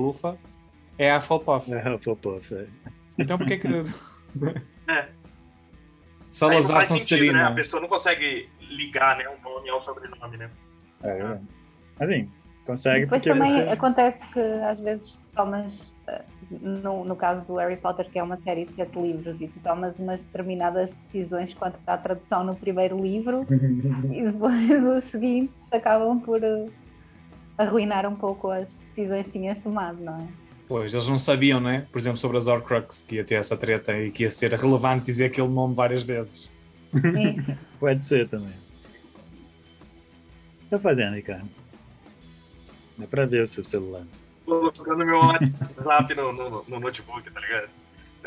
Lufa-Lufa é a Hufflepuff. É, Hufflepuff, é. Então por que que... É. Salazar sentido, né? Sonserina. A pessoa não consegue ligar né, o nome ao sobrenome, né? É, verdade. Assim, consegue Depois porque também você... acontece que às vezes tomas, eh, no, no caso do Harry Potter, que é uma série de sete livros, e tu tomas umas determinadas decisões quanto à tradução no primeiro livro, e depois os seguintes acabam por eh, arruinar um pouco as decisões que tinhas tomado, não é? Pois, eles não sabiam, não é? Por exemplo, sobre as Horcrux, que ia ter essa treta e que ia ser relevante dizer aquele nome várias vezes. E- Pode ser também. O que tá fazendo, Ricardo? Dá pra ver o seu celular. Tô jogando meu WhatsApp no, no, no notebook, tá ligado?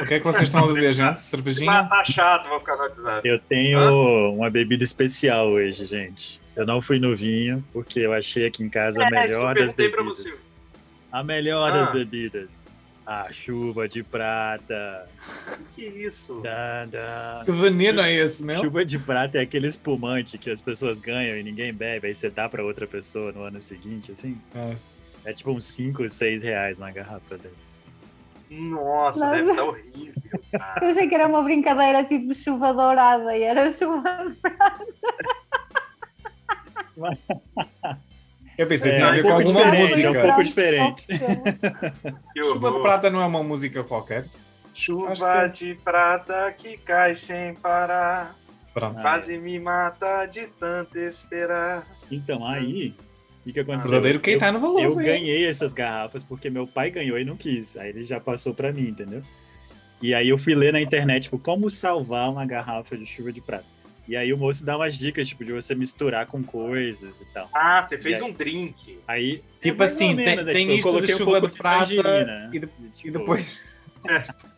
O que é que vocês estão a beber, gente? Tá, Cervejinha? tá chato, vou ficar no WhatsApp. Eu tenho uma bebida especial hoje, gente. Eu não fui no vinho, porque eu achei aqui em casa a É, melhor isso das bebidas. A melhor Ah. das bebidas. A chuva de prata. Que isso? Da, da. Que veneno é esse, meu? Chuva de prata é aquele espumante que as pessoas ganham e ninguém bebe, aí você dá pra outra pessoa no ano seguinte, assim. É. É tipo uns 5, 6 reais uma garrafa dessa. Nossa, Não. deve estar horrível, cara. Eu achei que era uma brincadeira tipo chuva dourada e era chuva. Eu pensei que É, tinha a um ver com pouco alguma música. é um pouco diferente. Que Chuva de. Prata não é uma música qualquer? Chuva Acho de prata que cai sem parar. Pronto. Quase me mata de tanto esperar. Então, aí, o que, que aconteceu? Verdadeiro quem eu, tá no Veloso, Eu hein? ganhei essas garrafas porque meu pai ganhou e não quis. Aí ele já passou pra mim, entendeu? E aí eu fui ler na internet, tipo, como salvar uma garrafa de chuva de prata. E aí o moço dá umas dicas, tipo, de você misturar com coisas e tal. Ah, você fez aí? um drink. Aí, Tipo ou assim, tem- né? tem Tipo, eu isto de coloquei um de prata tangerina, e de- e, E tipo, depois.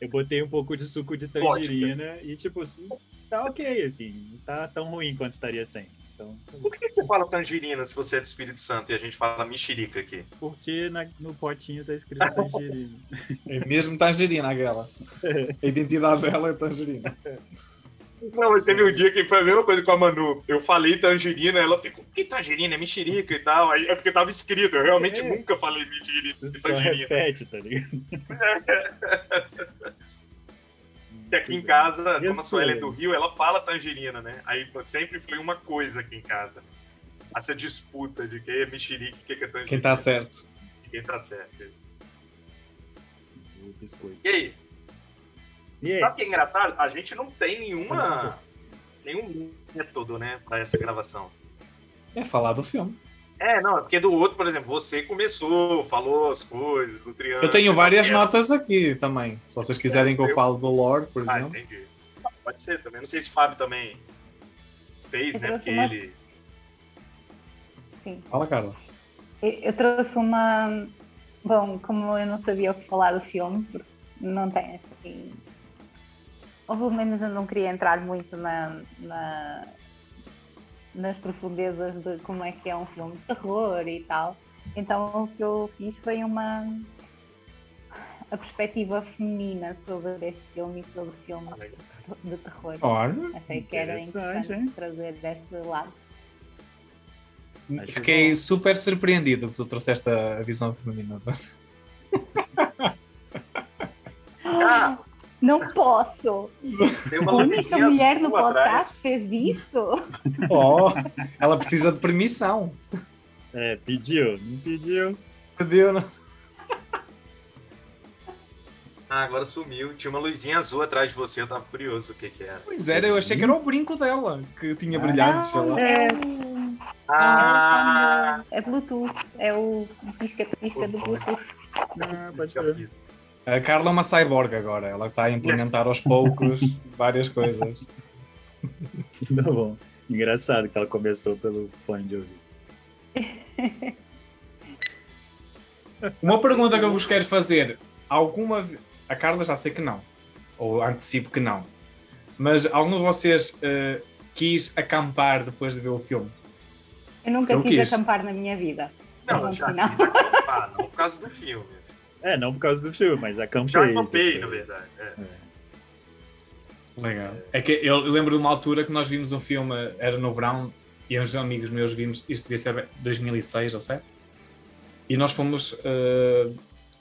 Eu botei um pouco de suco de tangerina e, tipo, assim, tá ok, assim. Não tá tão ruim quanto estaria sem. Então, tá. Por que você fala tangerina se você é do Espírito Santo e a gente fala mexerica aqui? porque na- no potinho tá escrito tangerina. É mesmo tangerina aquela. A identidade dela é tangerina. Não, mas teve um dia que foi a mesma coisa com a Manu. Eu falei tangerina, ela ficou, que tangerina? É mexerica e tal. Aí é porque tava escrito. Eu realmente É. nunca falei mexerica e tangerina. repete, tá ligado? E aqui em casa, E a como a sua? Sueli é do Rio, ela fala tangerina, né? Aí sempre foi uma coisa aqui em casa. Essa disputa de quem é mexerica e quem é tangerina. Quem tá certo. E Quem tá certo. O biscoito. E aí, E aí? sabe o que é engraçado? A gente não tem nenhuma... Nenhum método, né, pra essa gravação. É falar do filme. É, não, é porque do outro, por exemplo, você começou, falou as coisas, o triângulo. Eu tenho várias É. notas aqui também. Se vocês quiserem que eu fale do lore, por Ah, exemplo. entendi. Pode ser também. Não sei se o Fábio também fez, Eu né? Porque uma- ele. Sim. Fala, Carla. Eu, eu trouxe uma. Bom, como eu não sabia o que falar do filme, porque não tem assim. Ou pelo menos eu não queria entrar muito na, na- nas profundezas de como é que é um filme de terror e tal. Então o que eu fiz foi uma. a perspectiva feminina sobre este filme e sobre filmes de, de terror. Olha, Achei que era Interessante, hein? trazer desse lado. Fiquei super surpreendido que tu trouxeste a visão feminina. Ah, Não posso! tem uma A única luzinha mulher no podcast fez isso? Oh, ela precisa de permissão. É, pediu, não pediu. Pediu, não? Ah, agora sumiu. Tinha uma luzinha azul atrás de você, eu tava curioso o que que era. Pois era, eu achei que era o brinco dela, que tinha brilhante, sei lá. é. Ah! É Bluetooth. É o pisca-pisca do Bluetooth. Ah, pode ser. A Carla é uma cyborg agora, ela está a implementar aos poucos várias coisas. Tá bom. Engraçado que ela começou pelo fone de ouvido. Uma pergunta que eu vos quero fazer: alguma. A Carla já sei que não, ou antecipo que não, mas algum de vocês eh, quis acampar depois de ver o filme? Eu nunca Eu quis quis. acampar na minha vida. Não, eu Pronto, já não. quis acampar, não por causa do filme. É, não por causa do filme, mas acampei. Já acampei, na verdade. é. Legal. É que eu, lembro de uma altura que nós vimos um filme, era no verão, e uns amigos meus vimos, isto devia ser 2006 ou 7, E nós fomos. eh,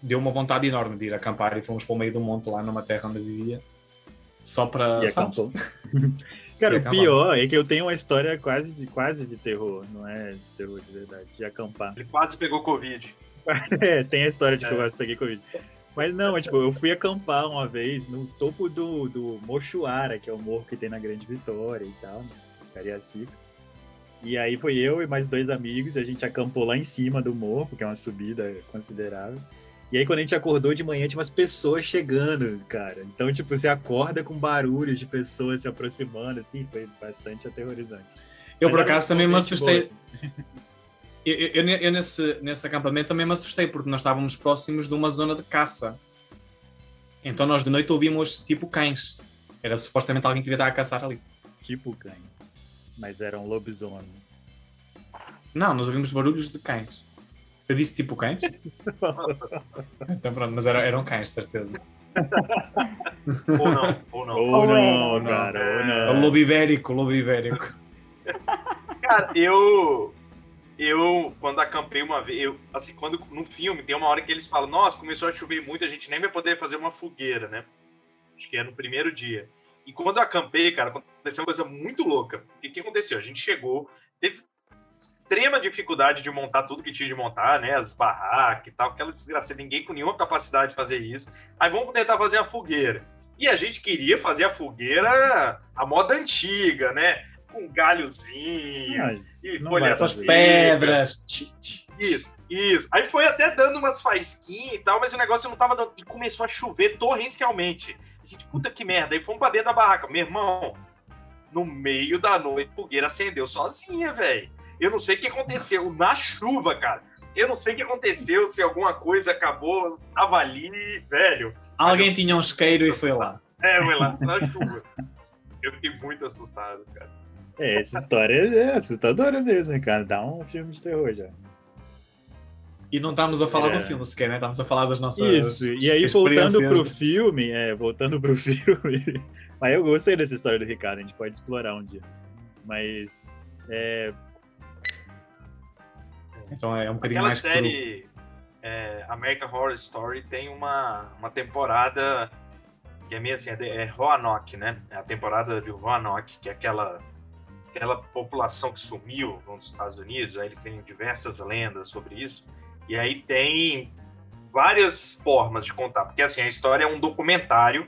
deu uma vontade enorme de ir acampar e fomos para o meio do monte lá numa terra onde eu vivia. Só para. E. Cara, E o pior é que eu tenho uma história quase de, quase de terror, não é de terror de verdade, de acampar. Ele quase pegou Covid. É, tem a história de que eu É. quase peguei Covid. Mas não, é, tipo, eu fui acampar uma vez no topo do, do Mochuara, que é o morro que tem na Grande Vitória e tal, né? Cariacica. E aí foi eu e mais dois amigos, a gente acampou lá em cima do morro, que é uma subida considerável. E aí quando a gente acordou de manhã, tinha umas pessoas chegando, cara. Então, tipo, você acorda com barulhos de pessoas se aproximando, assim, foi bastante aterrorizante. Eu, Mas por acaso, também me gente boa, assustei. assim. Eu, eu- eu ne- eu nesse, nesse acampamento também me assustei, porque nós estávamos próximos de uma zona de caça. Então nós de noite ouvimos tipo cães. Era supostamente alguém que devia estar a caçar ali. Tipo cães. Mas eram lobisomens. Não, nós ouvimos barulhos de cães. Eu disse tipo cães? então pronto, mas era- eram cães, de certeza. Ou não, ou não. Ou Ou não, é. Não. cara, ou O não. lobo ibérico, lobo ibérico. Cara, eu. Eu, quando acampei uma vez, eu, assim, quando no filme tem uma hora que eles falam, nossa, começou a chover muito, a gente nem vai poder fazer uma fogueira, né? Acho que é no primeiro dia. E quando eu acampei, cara, aconteceu uma coisa muito louca. E o que aconteceu? A gente chegou, teve extrema dificuldade de montar tudo que tinha de montar, né? As barracas e tal, aquela desgraça, ninguém com nenhuma capacidade de fazer isso. Aí vamos tentar fazer a fogueira. E a gente queria fazer a fogueira a moda antiga, né? Com galhozinho, Ah, e Não folha vai Essas fazer. pedras. Isso, isso. Aí foi até dando umas faísquinhas e tal, mas o negócio não tava dando. E começou a chover torrencialmente. A gente, puta que merda. Aí fomos pra dentro da barraca. Meu irmão, no meio da noite, a fogueira acendeu sozinha, velho. Eu não sei o que aconteceu. Na chuva, cara. Eu não sei o que aconteceu, se alguma coisa acabou, tava ali, velho. Alguém tinha um isqueiro e foi lá. É, foi lá, na chuva. Eu fiquei muito assustado, cara. É, essa história é assustadora mesmo, cara. Dá um filme de terror já. E não estamos a falar É. do filme sequer, né? Estamos a falar das nossas. Isso, e aí voltando pro filme, é, voltando pro filme. Mas eu gostei dessa história do Ricardo, a gente pode explorar um dia. Mas é, Então é um bocadinho Aquela mais série é, American Horror Story tem uma, uma temporada que é meio assim, é, de- é Roanoke, né? É a temporada de Roanoke, que é aquela, aquela população que sumiu nos Estados Unidos, aí ele tem diversas lendas sobre isso, e aí tem várias formas de contar, porque assim, a história é um documentário,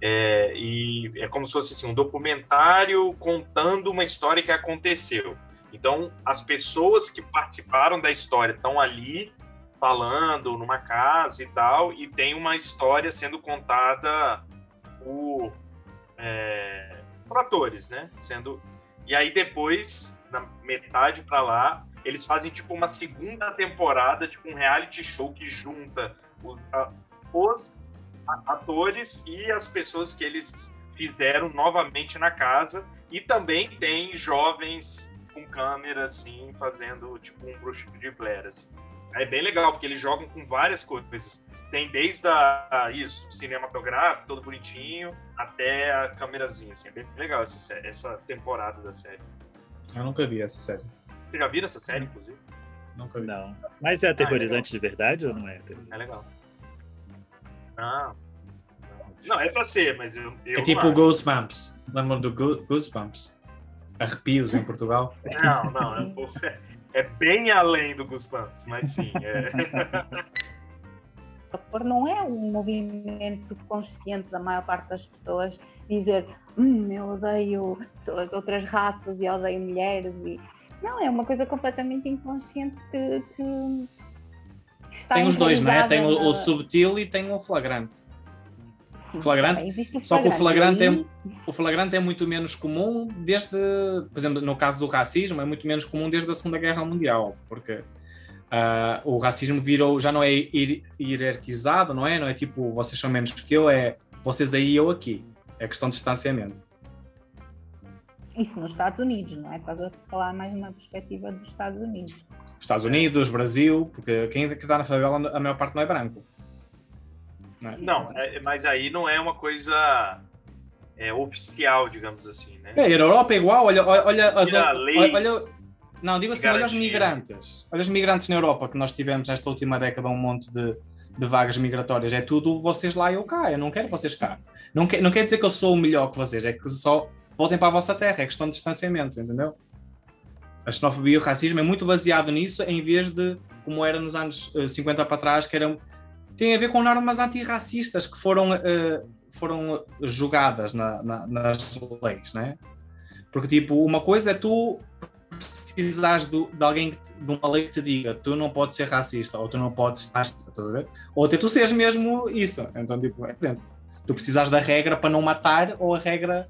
é, e é como se fosse assim, um documentário contando uma história que aconteceu. Então, as pessoas que participaram da história estão ali falando numa casa e tal, e tem uma história sendo contada por, é, por atores, né? Sendo e aí depois, na metade para lá, eles fazem tipo uma segunda temporada, tipo um reality show que junta os, os atores e as pessoas que eles fizeram novamente na casa, e também tem jovens com câmera, assim, fazendo tipo um bruxo de Blair, assim. É bem legal, porque eles jogam com várias coisas. Tem desde a, a- isso, cinematográfico, todo bonitinho, até a câmerazinha, assim. É bem legal essa, sé- essa temporada da série. Eu nunca vi essa série. Você já viram essa série, inclusive? Nunca vi. não. Mas é aterrorizante de verdade ou não é? É legal. Não. Não, é pra ser, mas eu, eu É tipo não o Goosebumps. Lembram do Go- Goosebumps? Arrepios em Portugal. Não, não, é, é bem além do Goosebumps, mas sim. É. Horror não é um movimento consciente da maior parte das pessoas dizer hum, eu odeio pessoas de outras raças e odeio mulheres e não, é uma coisa completamente inconsciente que, que- está Tem os dois, não é? Tem o, o subtil e tem o flagrante. na- flagrante, Sim, existe Só que o flagrante é, e aí- o flagrante é muito menos comum desde, por exemplo, no caso do racismo, é muito menos comum desde a Segunda Guerra Mundial, porque ah, o racismo virou, já não é hier- hierarquizado, não é? Não é tipo, vocês são menos que eu, é vocês aí e eu aqui. É questão de distanciamento. Isso nos Estados Unidos, não é? Estás a falar mais uma perspectiva dos Estados Unidos. Estados Unidos, Brasil, porque quem está na favela, a maior parte não é branco. Não é? Não, é- mas aí não é uma coisa é, oficial, digamos assim, né? É, a Europa é igual, olha, olha, olha olha, olha Não, digo assim, olha os migrantes. Olha os migrantes na Europa que nós tivemos esta última década um monte de, de vagas migratórias. É tudo vocês lá e eu cá. Eu não quero vocês cá. Não, quer, não quer dizer que eu sou o melhor que vocês, é que só voltem para a vossa terra. É questão de distanciamento, entendeu? A xenofobia e o racismo é muito baseado nisso, em vez de como era nos anos uh, 50 para trás, que eram. tem a ver com normas antirracistas que foram, uh, foram julgadas na, na, nas leis, né? Porque, tipo, uma coisa é tu precisares de, de alguém, te, de uma lei que te diga tu não podes ser racista, ou tu não podes, estás a ver? Ou até tu seres mesmo isso. Então, tipo, é dentro. Tu precisas da regra para não matar, ou a regra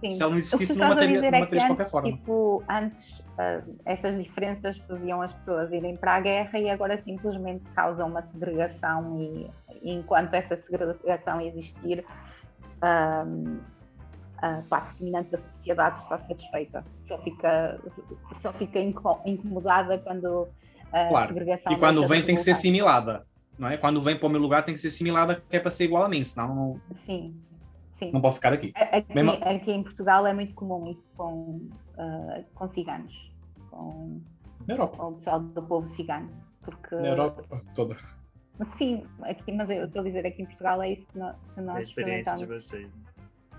Sim. Se ela não existisse, não mataria, é de qualquer forma. Tipo, antes uh, essas diferenças faziam as pessoas irem para a guerra e agora simplesmente causam uma segregação e, e enquanto essa segregação existir, uh, a parte dominante da sociedade está satisfeita. Só fica, só fica incomodada quando a claro. segregação. E quando vem tem que ser assimilada. Não é? Quando vem para o meu lugar tem que ser assimilada, que é para ser igual a mim, senão não. Sim. Sim. Não posso ficar aqui. Aqui, Mesmo... aqui em Portugal é muito comum isso com, uh, com ciganos, com, com o pessoal do povo cigano. Porque... Na Europa toda. Sim, aqui, mas eu estou a dizer aqui em Portugal é isso que nós, que nós é a experiência de vocês.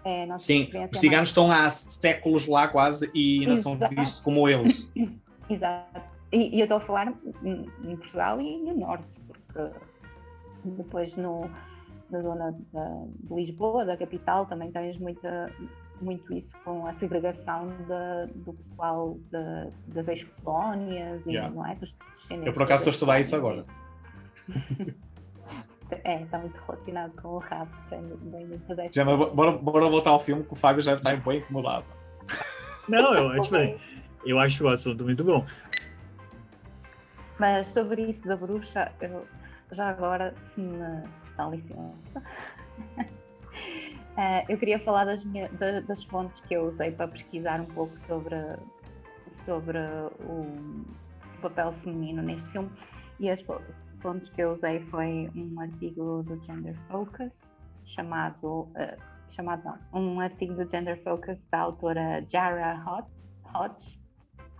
É, Sim, os ciganos estão há séculos lá quase e não são vistos como eles. Exato. E, e eu estou a falar em Portugal e no Norte, porque depois no, na zona da, de Lisboa, da capital, também tens muita, muito isso com a segregação de, do pessoal de, das ex-colónias yeah. e não é? Dos Eu por acaso estou a estudar isso agora. é, está muito relacionado com o rap. Já, bora, bora voltar ao filme que o Fábio já está bem incomodado. Não, eu, eu, tipo, eu acho o assunto muito bom. Mas sobre isso da bruxa, eu, já agora, se me dá licença. Eu queria falar das, minha, das, fontes que eu usei para pesquisar um pouco sobre, sobre o papel feminino neste filme. E as fontes que eu usei foi um artigo do Gender Focus, chamado, uh, chamado não, um artigo do Gender Focus da autora Jara Hodge.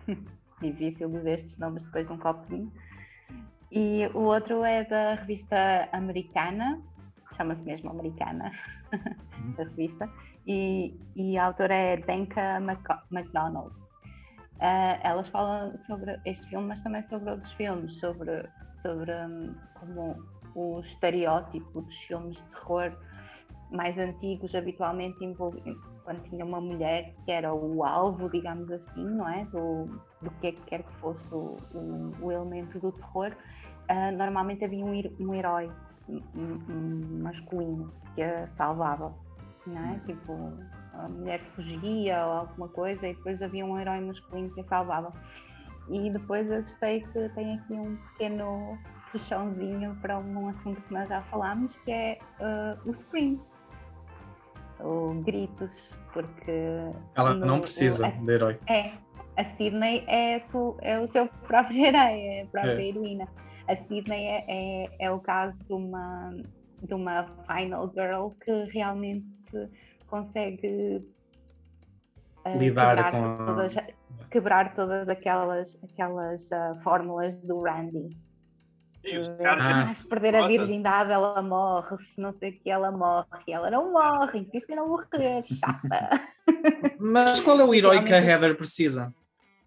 Difícil dizer estes nomes depois de um vinho. E o outro é da revista americana, chama-se mesmo Americana, uhum. a revista, e, e, a autora é Danka McDonald. Uh, elas falam sobre este filme, mas também sobre outros filmes, sobre, sobre um, como o estereótipo dos filmes de terror mais antigos habitualmente envolviam quando tinha uma mulher que era o alvo, digamos assim, não é? Do, do que é que quer que fosse o, o, o elemento do terror, uh, normalmente havia um, um herói masculino que a salvava, não é? Hum. Tipo, a mulher fugia ou alguma coisa e depois havia um herói masculino que a salvava. E depois eu gostei que tem aqui um pequeno puxãozinho para um assunto que nós já falámos, que é uh, o Scream. O Gritos, porque. Ela no, não precisa o, de herói. É, a Sidney é, su, é o seu próprio herói, é a própria é. heroína. A Sidney é, é, é, o caso de uma, de uma final girl que realmente consegue uh, lidar com todas, quebrar todas aquelas, aquelas uh, fórmulas do Randy. Ah, se perder a virgindade, ela morre. Se não sei o que, ela morre. Ela não morre. Isso não morrer, chata. Mas qual é o herói que a Heather precisa?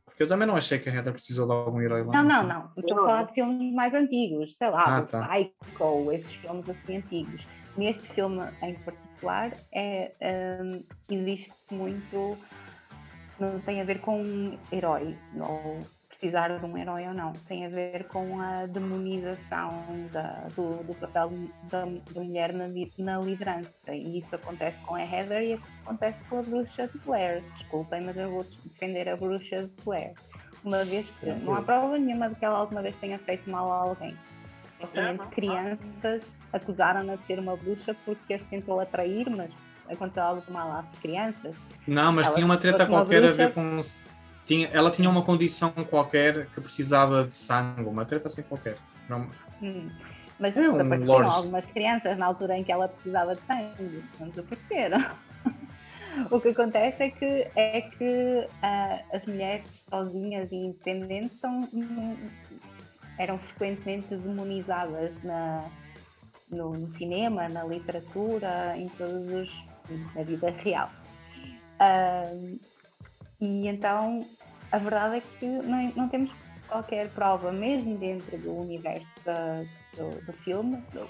Porque eu também não achei que a Heather precisou de algum herói lá. Não, não, não. Estou a falar de filmes mais antigos, sei lá, ah, o tá. Psycho, esses filmes assim antigos. Neste filme em particular, é, um, existe muito. Não tem a ver com um herói, ou precisar de um herói ou não. Tem a ver com a demonização da, do, do, papel da, da mulher na, na, liderança. E isso acontece com a Heather e acontece com a bruxa de Blair. Desculpem, mas eu vou defender a bruxa de Blair. Uma vez que não há prova nenhuma de que ela alguma vez tenha feito mal a alguém. Supostamente é, crianças acusaram-na de ser uma bruxa porque as tentou atrair, mas aconteceu algo mal às crianças. Não, mas ela tinha uma treta qualquer bruxa, a ver com tinha, ela tinha uma condição qualquer que precisava de sangue, uma treta assim qualquer. Não... Hum. Mas é um algumas crianças na altura em que ela precisava de sangue, não desapareceram. o que acontece é que, é que ah, as mulheres sozinhas e independentes são, eram frequentemente demonizadas na, no, no cinema, na literatura, em todos os. Na vida real. Ah, e então a verdade é que não, não temos qualquer prova, mesmo dentro do universo do, do, filme, do,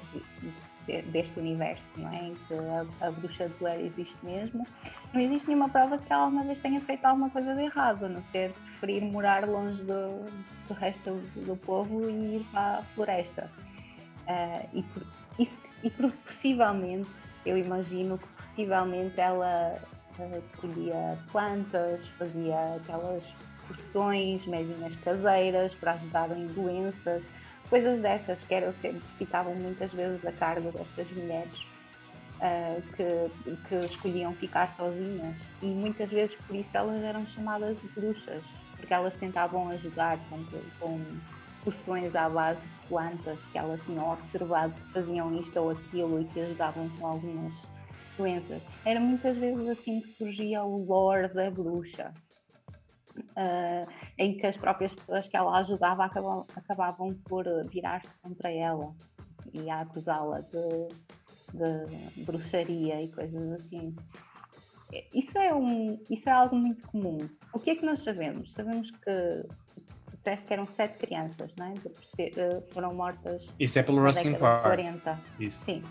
deste universo, não é? Em que a, a, bruxa de Blair existe mesmo, não existe nenhuma prova que ela alguma vez tenha feito alguma coisa de errado, a não ser preferir morar longe do, do resto do, do, povo e ir para a floresta. Uh, e, e, e possivelmente, eu imagino que possivelmente ela uh, colhia plantas, fazia aquelas porções, medicinas caseiras para ajudar em doenças, coisas dessas que eram sempre, ficavam muitas vezes a cargo destas mulheres uh, que, que escolhiam ficar sozinhas. E muitas vezes por isso elas eram chamadas de bruxas, porque elas tentavam ajudar com, com porções à base de plantas que elas tinham observado que faziam isto ou aquilo e que ajudavam com algumas doenças. Era muitas vezes assim que surgia o lore da bruxa uh, em que as próprias pessoas que ela ajudava acabavam, acabavam por virar-se contra ela e a acusá-la de, de, bruxaria e coisas assim. Isso é, um, isso é algo muito comum. O que é que nós sabemos? Sabemos que disseste que eram sete crianças, não é? Ah, foram mortas. Isso é pelo Wrestling Park. 40. Isso. Sim.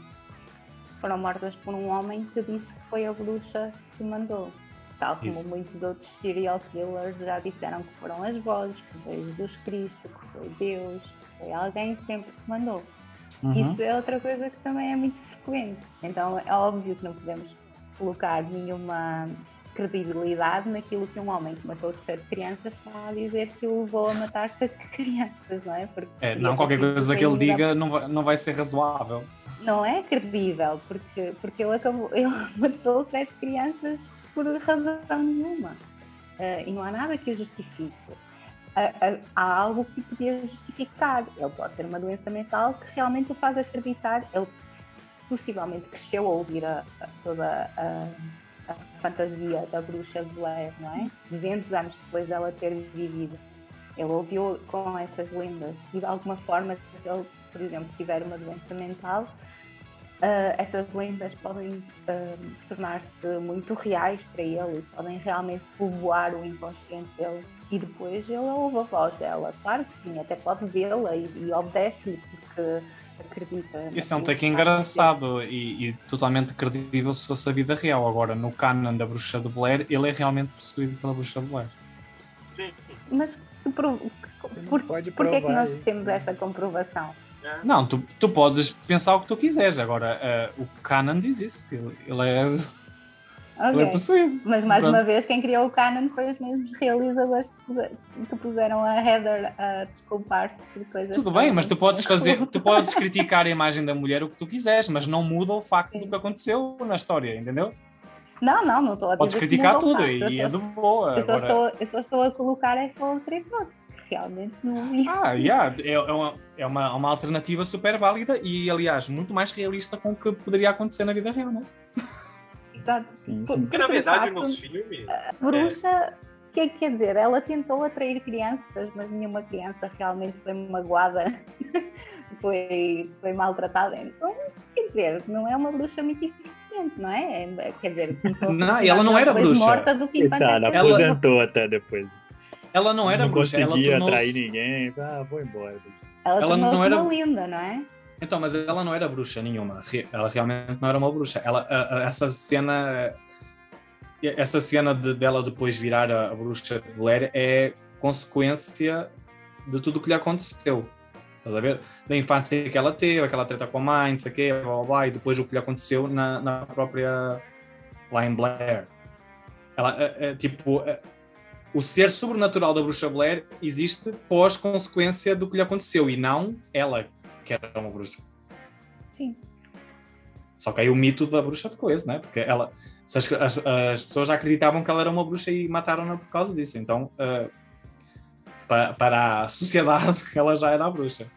Foram mortas por um homem que disse que foi a bruxa que mandou tal como Isso. muitos outros serial killers já disseram que foram as vozes, que foi Jesus Cristo, que foi Deus, que foi alguém sempre que mandou. Uhum. Isso é outra coisa que também é muito frequente. Então é óbvio que não podemos colocar nenhuma credibilidade naquilo que um homem que matou sete crianças está a dizer que o levou a matar sete crianças, não é? Porque é, não, qualquer coisa que ele diga não vai, não vai ser razoável. Não é credível, porque, porque ele, acabou, ele matou sete crianças por razão nenhuma. Uh, e não há nada que o justifique. Uh, uh, há algo que podia justificar. Ele pode ter uma doença mental que realmente o faz acreditar. Ele possivelmente cresceu a ouvir a, a toda a, a, fantasia da bruxa Blair, não é? 200 anos depois dela ter vivido. Ele ouviu com essas lendas e de alguma forma, se ele, por exemplo, tiver uma doença mental, uh, essas lendas podem uh, tornar-se muito reais para ele e podem realmente povoar o inconsciente dele. E depois ele ouve a voz dela. Claro que sim, até pode vê-la e, e obedece-lhe porque acredita. Isso é um take engraçado e, e, totalmente credível se fosse a vida real. Agora, no canon da Bruxa de Blair, ele é realmente possuído pela Bruxa de Blair. Mas por, por, por que é que nós isso, temos né? essa comprovação? É. Não, tu, tu podes pensar o que tu quiseres. Agora, uh, o Canon diz isso, que ele é. Okay. Ele é possuído. Mas mais Pronto. uma vez, quem criou o Canon foi os mesmos realizadores que puseram a Heather a desculpar-se por coisas. Tudo bem, mas tu podes fazer, tu podes criticar a imagem da mulher o que tu quiseres, mas não muda o facto Sim. do que aconteceu na história, entendeu? Não, não, não estou a dizer. Podes criticar tudo e, é de boa. Eu, agora... estou, eu só estou a colocar essa outra hipótese realmente não vi. Ah, yeah, é, é, uma, é uma, uma alternativa super válida e, aliás, muito mais realista com o que poderia acontecer na vida real, não é? Exato. Sim, sim. Porque, na verdade, facto, nos filmes. A bruxa, é... que é que quer dizer? Ela tentou atrair crianças, mas nenhuma criança realmente foi magoada, foi, foi maltratada. Então, quer dizer, não é uma bruxa muito eficiente, não é? é quer dizer, não, ela não era bruxa. Morta do que ela aposentou até depois. Ela não era não bruxa. Não conseguia atrair ninguém. Ah, vou embora. Ela, ela não era linda, não é? Então, mas ela não era bruxa nenhuma. Ela realmente não era uma bruxa. Ela, a, a, essa cena, essa cena de, dela depois virar a, a bruxa de Blair é consequência de tudo o que lhe aconteceu. Estás a ver? Da infância que ela teve, aquela treta com a mãe, não sei o quê, blá, blá, blá, e depois o que lhe aconteceu na, na própria. lá em Blair. Ela, é, tipo, o ser sobrenatural da bruxa Blair existe pós consequência do que lhe aconteceu e não ela que era uma bruxa. Sim. Só que aí o mito da bruxa ficou esse, né? Porque ela, as, as, as pessoas já acreditavam que ela era uma bruxa e mataram-na por causa disso. Então, uh, pa, para a sociedade, ela já era a bruxa.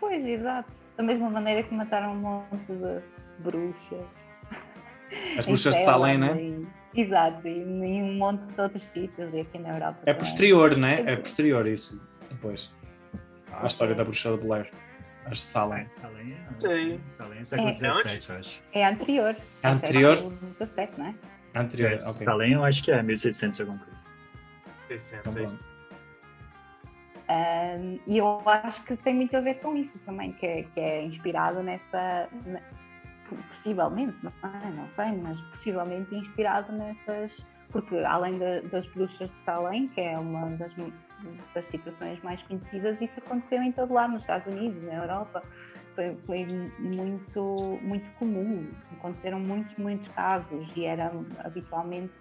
Pois, exato. Da mesma maneira que mataram um monte de bruxas As bruxas de Salem, né? em- Exato, e em um monte de outros sítios e aqui na Europa. É também. posterior, né? É posterior isso. Depois. À história da bruxa de Blair. As de Salem. Salem é. Salem é século É. XVII, eu acho. É anterior. É anterior? século 17, não é? Anterior, É, ok. Salem eu acho que é 1600 alguma coisa. 600, Então, é pronto. Um, e eu acho que tem muito a ver com isso também, que é, que é inspirado nessa. ne- possivelmente, não, é? não sei, mas possivelmente inspirado nessas. Porque além da- das bruxas de Salem, que é uma das, das situações mais conhecidas, isso aconteceu em todo lado, nos Estados Unidos, na Europa. Foi, foi muito, muito comum. Aconteceram muitos, muitos casos e era habitualmente.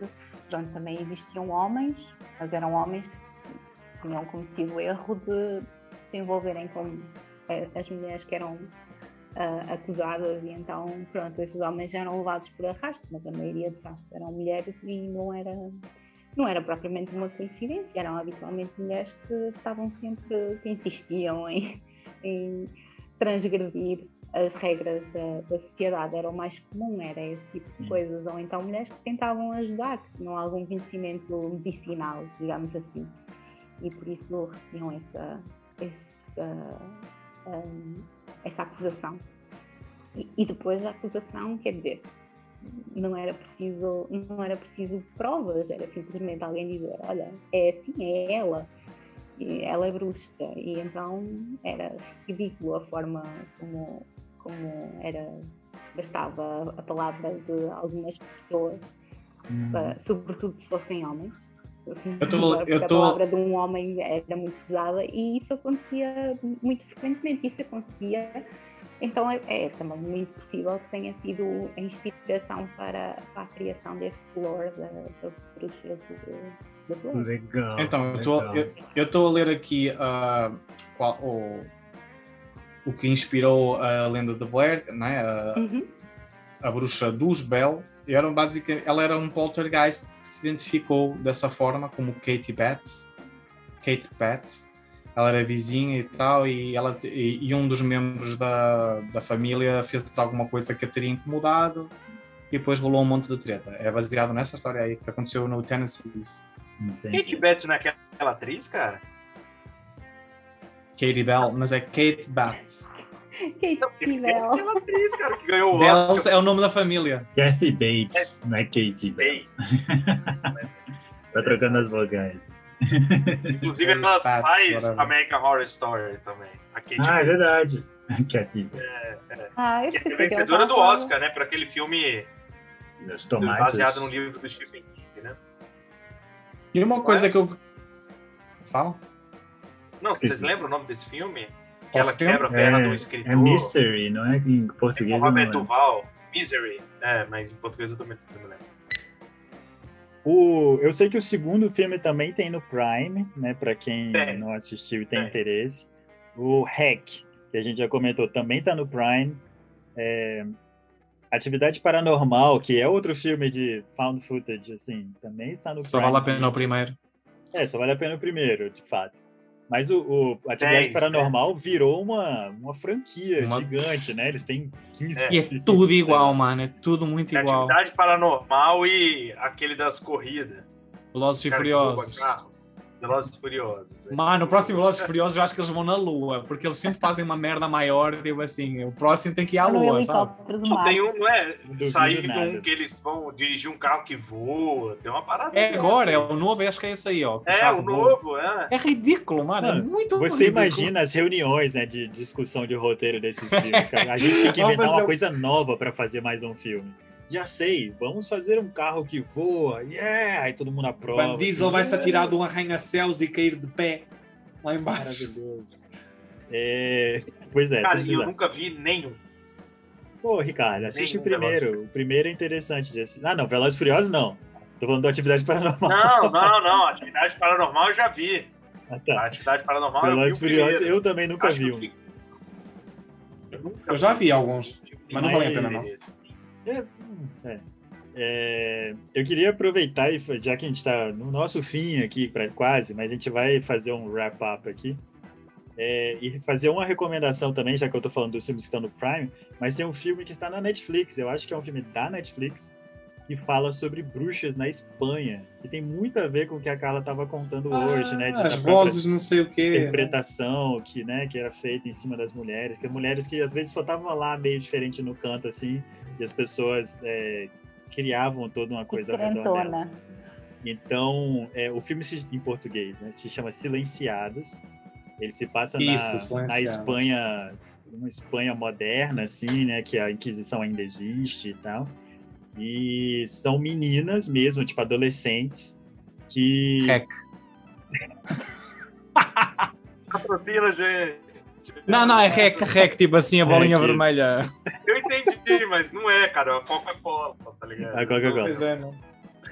Pronto, também existiam homens, mas eram homens que tinham cometido o erro de se envolverem com eh, as mulheres que eram ah, acusadas e então, pronto, esses homens eram levados por arrasto, mas a maioria de facto eram mulheres e não era, não era propriamente uma coincidência, eram habitualmente mulheres que estavam sempre, que insistiam em, em transgredir as regras da, da sociedade, era o mais comum, era esse tipo de coisas, ou então mulheres que tentavam ajudar, que tinham algum conhecimento medicinal, digamos assim. E por isso recebiam essa, essa, hum, essa acusação. E, e depois a acusação, quer dizer, não era preciso, não era preciso provas, era simplesmente alguém dizer, olha, é assim, é ela, e ela é bruxa, e então era ridículo a forma como, como era, bastava a palavra de algumas pessoas, Hum. sobretudo se fossem homens. Eu tô- eu a tô- palavra de um homem era muito pesada e isso acontecia muito frequentemente. Isso acontecia, então é, é também muito possível que tenha sido a inspiração para, para a criação desse lore da, da bruxa de, de Blair. Legal. Então, eu tô- legal. Eu estou a ler aqui ah, qual- o, o que inspirou a lenda de Blair, né? a, Uhum. a bruxa dos Bell. Era, basicamente, ela era um poltergeist que se identificou dessa forma, como Katie Betts. Kate Betts. Ela era vizinha e tal, e, ela, e, e um dos membros da, da família fez alguma coisa que a teria incomodado, e depois rolou um monte de treta. É baseado nessa história aí que aconteceu no Tennessee. Kate Betts não é aquela atriz, cara? Katie Bell, mas é Kate Betts. Kate É Bell. aquela atriz, cara, que ganhou o Bells Oscar. é o nome da família. Kathy Bates, não é Katie Bates. tá trocando as vogais. Inclusive, Kate ela faz. American Horror Story também. A Kate Ah, é verdade. Kathy Bates. Ah, eu Que é que vencedora do tava- Oscar, né? Por aquele filme baseado no livro do Stephen King, né? E uma coisa que eu. Fala? Não, Esqueci. vocês lembram o nome desse filme? Que ela filme? quebra a perna do É, escritor. é Mystery, não é em português. não Robert. Duval. Misery. É, mas em português eu também não me lembro. O, eu sei que o segundo filme também tem no Prime, né? Pra quem Tem. não assistiu e tem Tem. interesse. O Hack, que a gente já comentou, também tá no Prime. É, Atividade Paranormal, que é outro filme de found footage, assim, também está no Só Prime. vale a pena o primeiro. É, só vale a pena o primeiro, de fato. Mas o, o Atividade Dez, Paranormal virou uma, uma franquia Uma- gigante, né? Eles têm 15 É. E é tudo igual, mano. É tudo muito É igual. Atividade Paranormal e aquele das corridas. Velozes e Furiosos. carro. Velozes e Furiosos. é. Mano, o próximo Velozes e Furiosos eu acho que eles vão na Lua, porque eles sempre fazem uma merda maior, tipo assim, o próximo tem que ir à no Lua, sabe? Não, tem um, não é? Nada. um que eles vão dirigir um carro que voa. Tem uma parada. É agora, é o novo, eu acho que é esse aí, ó. É, o novo, é. É ridículo, mano. É muito Você ridículo. imagina as reuniões, né, de discussão de roteiro desses filmes, cara. A gente tem que inventar uma um- coisa nova pra fazer mais um filme. Já sei, vamos fazer um carro que voa, yeah! Aí todo mundo aprova. Van Diesel assim, vai se "É, atirar de um arranha-céus e cair de pé lá embaixo. Maravilhoso. É, pois é, Cara, e eu bizarro. nunca vi nenhum. Pô, Ricardo, assiste Nenhum o primeiro. O primeiro é interessante de assistir. Ah, não, Velozes e Furiosos não. Tô falando da Atividade Paranormal. Não, não, não. Atividade Paranormal eu já vi. Ah, A tá. Atividade Paranormal Velozes eu vi Furiosos eu também nunca Acho vi que um. eu vi. Eu, nunca Eu já vi alguns, mas não Mas- vale a pena, não. É, é. É, eu queria aproveitar, e já que a gente está no nosso fim aqui, pra, quase, mas a gente vai fazer um wrap-up aqui. é, e fazer uma recomendação também, já que eu tô falando dos filmes que estão no Prime, mas tem um filme que está na Netflix, eu acho que é um filme da Netflix, que fala sobre bruxas na Espanha, que tem muito a ver com o que a Carla estava contando hoje, né? De Ah, as vozes, não sei o quê. interpretação que, né, que era feita em cima das mulheres, que mulheres que às vezes só estavam lá meio diferente no canto, assim, e as pessoas é, criavam toda uma coisa ao redor delas. Então, é, o filme se- em português, né, se chama Silenciadas. Ele se passa Isso, na, na Espanha, uma Espanha moderna, assim, né, que a Inquisição ainda existe e tal. E são meninas mesmo, tipo adolescentes, que Rec. Patrocina, gente. Não, não, é rec, rec, tipo assim, a bolinha Rec. vermelha. Eu entendi, mas não é, cara. É a Coca-Cola, tá ligado? A Coca-Cola. Pois é, não.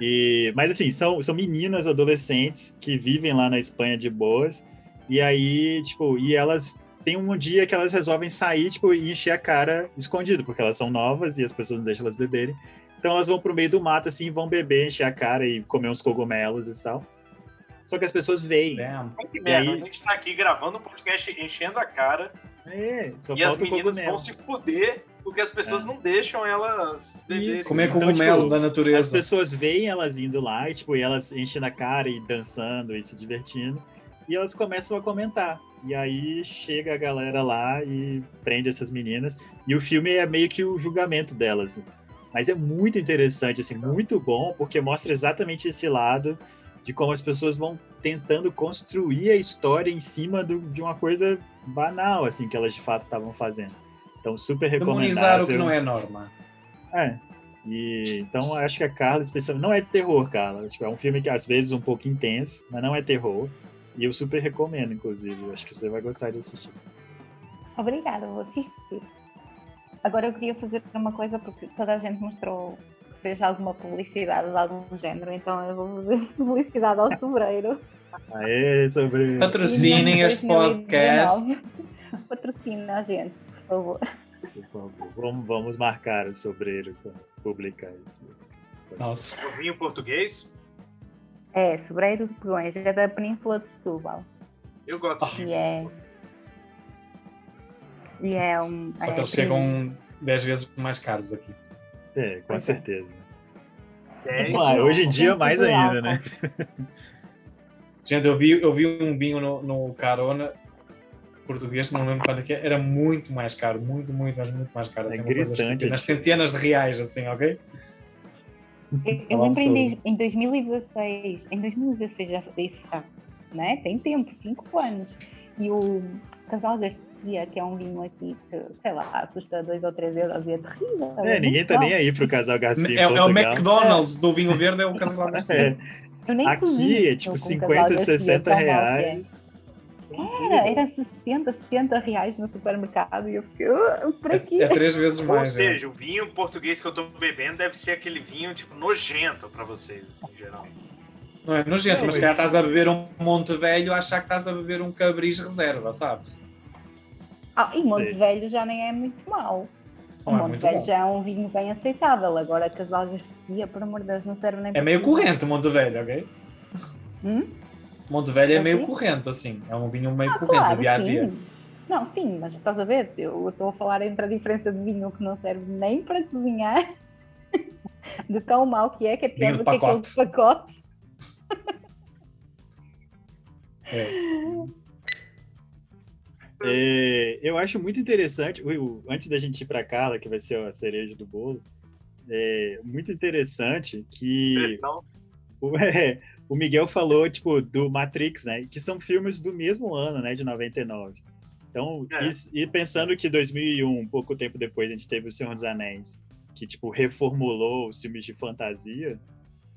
E, mas assim, são, são meninas adolescentes que vivem lá na Espanha de boas. E aí, tipo, e elas tem um dia que elas resolvem sair, tipo, e encher a cara escondido, porque elas são novas e as pessoas não deixam elas beberem. Então elas vão pro meio do mato, assim, vão beber, encher a cara e comer uns cogumelos e tal. Só que as pessoas veem. Ai, que merda, aí- a gente tá aqui gravando um podcast enchendo a cara É, só e as falta o meninas cogumelo. vão se fuder porque as pessoas É. não deixam elas beberem. Isso. Comer Então, cogumelo tipo, da As natureza. pessoas veem elas indo lá e, tipo, e elas enchem a cara e dançando e se divertindo. E elas começam a comentar. E aí chega a galera lá e prende essas meninas. E o filme é meio que o julgamento delas. Mas é muito interessante, assim, muito bom, porque mostra exatamente esse lado de como as pessoas vão tentando construir a história em cima do- de uma coisa banal, assim, que elas de fato estavam fazendo. Então, super recomendável. Demonizar o que não é norma. É. E, então acho que a Carla, especialmente, não é terror, Carla. Tipo, é um filme que às vezes um pouco intenso, mas não é terror. E eu super recomendo, inclusive. Acho que você vai gostar de assistir. Obrigada, vou assistir. Agora eu queria fazer uma coisa porque toda a gente mostrou que fez alguma publicidade de algum género, então eu vou fazer publicidade ao sobreiro. Aê, sobre. Patrocinem este podcast. 2019. Patrocina a gente, por favor. Por favor. Vamos, vamos marcar o sobreiro para publicar isso. Nossa. O vinho português, É, sobreiro de Pegões, é da Península de Setúbal. eu gosto de E vinho. é. E é um. Só que é eles chegam 10 vezes mais caros aqui. É, com Ok. certeza. É, hoje em dia mais ainda, né? Gente, eu vi, eu vi um vinho no, no Carona português, não lembro quanto é que é, era muito mais caro, muito, muito, mas muito mais caro. É Assim, gritante. estúpida, nas centenas de reais, assim, ok? Eu, eu lembro em, dois- em 2016, em 2016 já isso já, né? Tem tempo, 5 anos. E o Casal Garcia, que é um vinho aqui que, sei lá, custa 2 ou 3 euros e é terrível. É, ninguém tá nem aí pro casal Garcia. É, é o. McDonald's do vinho verde, é o casal Garcia. É, Eu nem aqui cozinho é tipo o 50, Casal Garcia, 60 tão mal que é. reais. Era, era 60, 70 reais no supermercado e eu fiquei, "Ah, para quê? É, é três vezes Ou mais. é. seja, o vinho português que eu tô bebendo deve ser aquele vinho, tipo, nojento pra vocês, assim, em geral. Não é nojento, Não, mas calhar estás a beber um Monte Velho, achar que estás a beber um Cabris reserva, sabes? Ah, e Monte Sim. Velho já nem é muito mau. O Não é Monte Velho bom. já é um vinho bem aceitável. Agora Casal Garcia, por amor de Deus, não serve nem É meio corrente Monte Velho, ok? Hum? Monte Velho é É meio corrente, assim. É um vinho meio Ah, corrente, claro, dia a dia. Não, sim, mas estás a ver? Eu estou a falar entre a diferença de vinho que não serve nem para cozinhar, de tão mau que é, que é pior do que aquele de pacote. É. É, eu acho muito interessante, antes da gente ir para Carla, que vai ser a cereja do bolo, é muito interessante que Impressão. é, o Miguel falou, tipo, do Matrix, né? Que são filmes do mesmo ano, né? De 99. Então, É. e, e pensando que 2001, um pouco tempo depois, a gente teve O Senhor dos Anéis, que, tipo, reformulou os filmes de fantasia,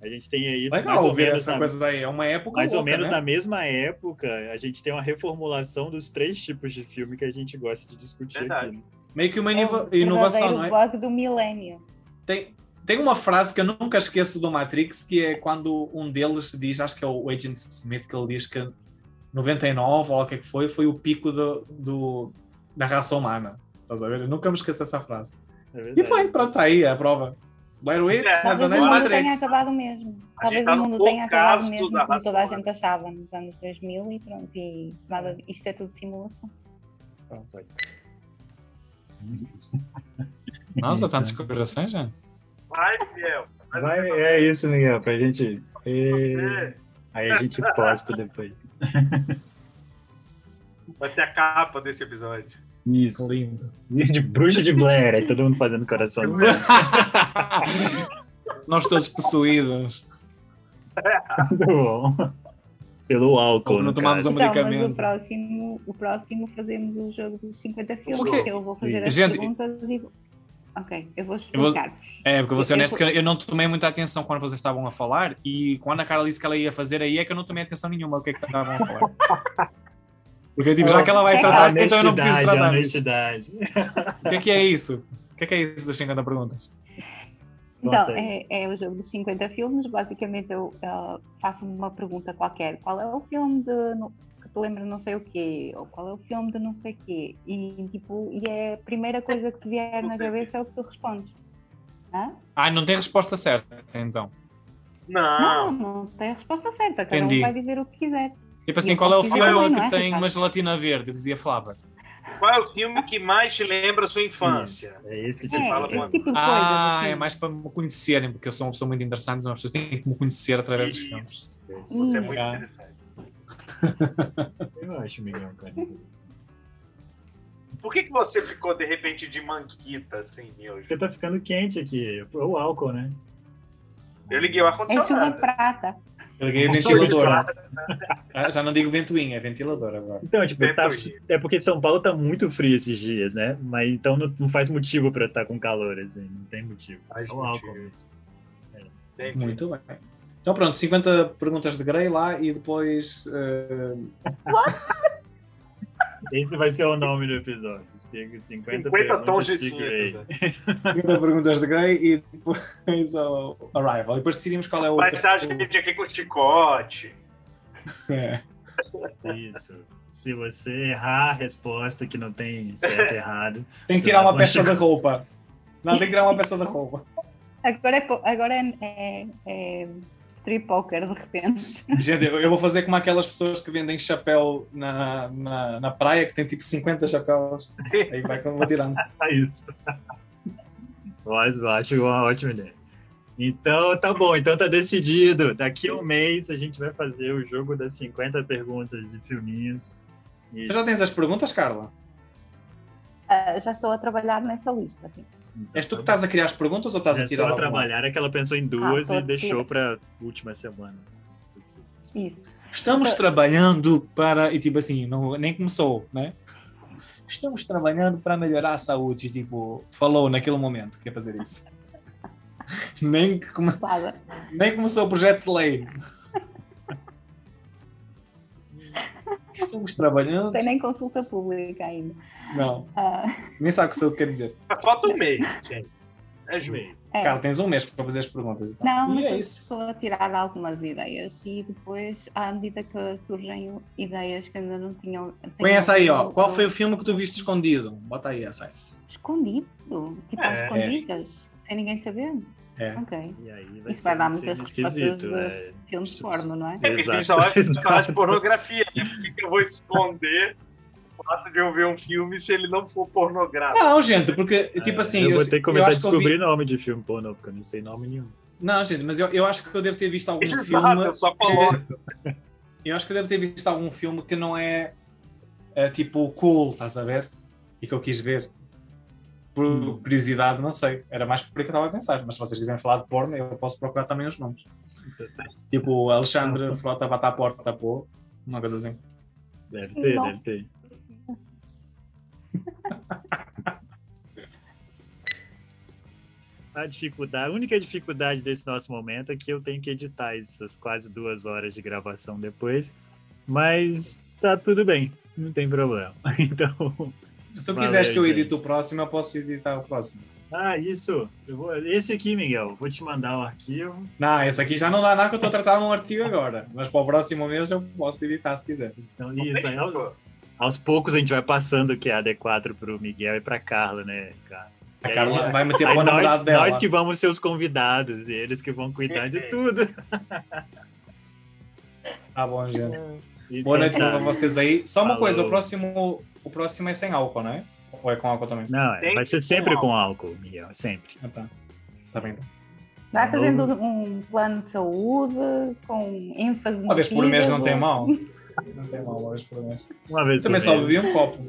a gente tem aí mais Legal ou ouvir menos essa na, coisa daí. É uma época mais ou louca, menos né? na mesma época, a gente tem uma reformulação dos três tipos de filme que a gente gosta de discutir Verdade. aqui. né? Meio que uma É inova- o inovação, não é? verdadeiro bug do milênio. Tem, tem uma frase que eu nunca esqueço do Matrix, que é quando um deles diz, acho que é o Agent Smith, que ele diz que 99, ou o que é que foi, foi o pico do, do- da raça humana. Estás a ver? Eu nunca me esqueço dessa frase. É E foi, pronto, está aí a prova. Blair Witch, É, Senhor dos Talvez o Anéis, mundo Matrix. tenha acabado mesmo. Talvez tá o mundo tenha acabado mesmo como raça toda a gente achava nos anos 2000 e pronto. E nada, isto é tudo simulação. Pronto. Nossa, tantos corações, gente. Vai, Fiel. Vai, é isso, Miguel, pra gente. E... Aí a gente posta depois. Vai ser a capa desse episódio. Isso. Lindo. De bruxa de Blair, aí todo mundo fazendo coraçãozinho. Nós todos possuídos. Muito bom. Pelo álcool. Ou não tomamos caso. um Então, medicamento. o próximo, o próximo fazemos o jogo dos 50 filmes. quê? que Eu vou fazer as Gente, perguntas e. Ok, eu vou Eu vou- explicar. É, porque eu vou ser Eu- honesto eu- que eu- não tomei muita atenção quando vocês estavam a falar e quando a Carla disse que ela ia fazer aí é que eu não tomei atenção nenhuma ao que é que estavam a falar. Porque tipo, já que ela vai É tratar, então eu não preciso tratar honestidade. O que é que é isso? O que é que é isso das 50 perguntas? Então, é, é o jogo dos 50 filmes. Basicamente, eu ah, faço uma pergunta qualquer. Qual é o filme de. no- que te lembra não sei o quê? Ou qual é o filme de não sei o quê? E, tipo, e é a primeira coisa que te vier Não na cabeça é o que tu respondes. Hã? Ah, não tem resposta certa, então. Não, Não. não tem a resposta certa. Cada Entendi. um vai dizer o que quiser. Tipo assim, E qual é o filme também, que é, tem Ricardo? uma gelatina verde? Dizia Flávia. Qual é o filme que mais te lembra a sua infância? Isso, É esse Você. É, fala esse tipo de coisa. Ah, assim. é mais para me conhecerem, porque eu sou uma pessoa muito interessante, as pessoas têm que me conhecer através dos filmes. Isso. Você é muito interessante. Eu acho Miguel, cara. Por que, que você ficou de repente de manguita assim, hoje? Porque tá ficando quente aqui. O álcool, né? Eu liguei o É chuva ar-condicionado. prata. Eu liguei o ventilador. Ah, Já não digo ventoinha, é ventilador agora. Então, tipo, tá, é porque São Paulo tá muito frio esses dias, né? Mas então não, não faz motivo pra estar com calor, assim. Não tem motivo. Faz é o álcool motivo. mesmo. Entendi. Muito bem. Então pronto, 50 perguntas de Grey lá e depois eh, Esse vai ser o nome do episódio. Explica 50, 50 tons de perguntas Grey. cinza. 50 perguntas de Grey e depois o Arrival. E depois decidimos qual é o Vai estar aqui com chicote. É. Isso. Se você errar a resposta que não tem certo e errado, Tem que tirar uma peça da roupa. Não, tem que tirar uma peça da roupa. Agora é, agora é, é, é street poker, de repente. Gente, eu eu vou fazer como aquelas pessoas que vendem chapéu na, na, na praia, que tem tipo 50 chapéus. Aí vai como vou tirando. é isso. Mas eu acho uma ótima ideia. Então, tá bom. Então tá decidido. Daqui a um mês a gente vai fazer o jogo das 50 perguntas de filminhos. E- já tens as perguntas, Carla? Ah, já estou a trabalhar nessa lista. assim. És tu que estás a criar as perguntas ou estás a tirar estou a trabalhar, é que ela pensou em duas Ah, e deixou para últimas semanas. Isso. Estamos trabalhando para. E tipo assim, não, nem começou, né? Estamos trabalhando para melhorar a saúde. e, Tipo, falou naquele momento que ia fazer isso. nem, que come- nem começou o projeto de lei. Estamos Não trabalhando. tem nem consulta pública ainda. Não, Ah, nem sabe o que isso quer dizer. Falta um mês, gente. É justo. é. Cara, tens um mês para fazer as perguntas. Então. Não, e mas é eu isso. estou a tirar algumas ideias e depois, à medida que surgem ideias que ainda não tinham. Põe essa aí, ó. Qual foi o filme que tu viste escondido? Bota aí essa aí. Escondido? Tipo, É. escondidas? Sem ninguém saber? É. Ok. E aí vai Isso ser vai dar um muitas respostas esquisito. de- é. Filmes de porno, não é? É porque a gente vai falar de pornografia. Né? Por que que eu vou esconder o fato de eu ver um filme se ele não for pornográfico? Não, gente, porque, tipo É, assim. eu vou ter que começar a eu vi- descobrir nome de filme pornô, porque eu não sei nome nenhum. Não, gente, mas eu, eu acho que eu devo ter visto algum Exato, filme. eu só coloco. Eu acho que eu devo ter visto algum filme que não é, é, tipo cool, estás a ver? E que eu quis ver. Por curiosidade, não sei. Era mais por aí que eu estava a pensar. Mas se vocês quiserem falar de porno, eu posso procurar também os nomes. Tipo, Alexandre Frota bate à porta, pô. Uma coisa assim. Deve ter, Não. deve ter. A dificuldade, a única dificuldade desse nosso momento é que eu tenho que editar essas quase duas horas de gravação depois, mas tá tudo bem, não tem problema. Então, Se tu quiseres que eu gente. edite o próximo, eu posso editar o próximo. ah, isso, eu vou, esse aqui, Miguel, vou te mandar o arquivo. Não, esse aqui já não dá nada que eu estou a tratar num artigo agora. Mas para o próximo mês eu posso editar se quiser. Então, isso aí, aos, aos poucos a gente vai passando o QAD4 pro Miguel e pra Carla, né, cara? A aí, Carla vai meter para o namorado nós, dela. nós que vamos ser os convidados e eles que vão cuidar de tudo. Tá bom, gente. Boa noite para vocês aí. Só uma Falou. coisa, o próximo, o próximo é sem álcool, não é? Ou é com álcool também? Não, é, Tem vai ser sempre com com álcool, Miguel, sempre. Ah, tá. Tá bem. Vai fazendo um plano de saúde com ênfase no Uma vez por mês não tem mal. Não tem mal, uma vez por mês. Uma vez Também por só mês. bebi um copo.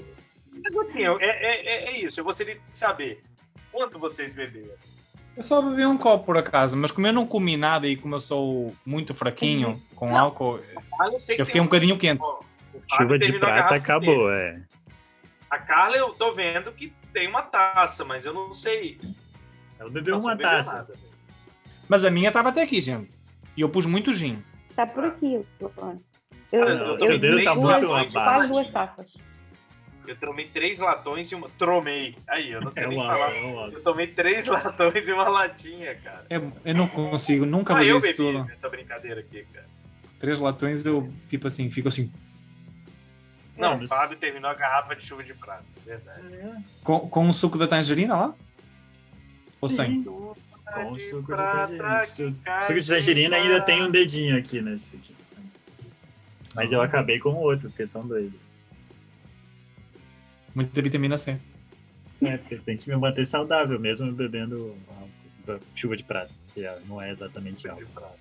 Mas assim, eu- é, é, é- é isso. Eu gostaria de saber quanto vocês beberam. Eu só bebi um copo por acaso, mas como eu não comi nada e como eu sou muito fraquinho com álcool, Ah, eu, eu fiquei um bocadinho quente. O Fábio Chuva de prata acabou, dele. é. A Carla eu tô vendo que tem uma taça, mas eu não sei. Ela bebeu Nossa, uma taça. nada. Mas a minha estava até aqui, gente. E eu pus muito gin. Está por aqui. Eu, Cara, eu, o seu dedo tá duas- muito quase abaixo. duas taças. Eu tomei três latões e uma. Tromei. Aí, eu não sei É nem uma, falar. é Eu tomei três latões e uma latinha, cara. Eu, eu não consigo, nunca Ah, bebi eu isso bebi tudo. essa brincadeira aqui, cara. Três latões, eu, tipo assim, fico assim. Não, o Fábio terminou a garrafa de chuva de prata, é verdade. Com, com o suco da tangerina lá? Ou sem? Com o suco de prata tangerina. Suco de tangerina ainda tem um dedinho aqui nesse aqui. Mas eu acabei com o outro, porque são dois. Muita vitamina C. É, tem que me manter saudável, mesmo bebendo chuva de prata, que não é exatamente álcool. De prata.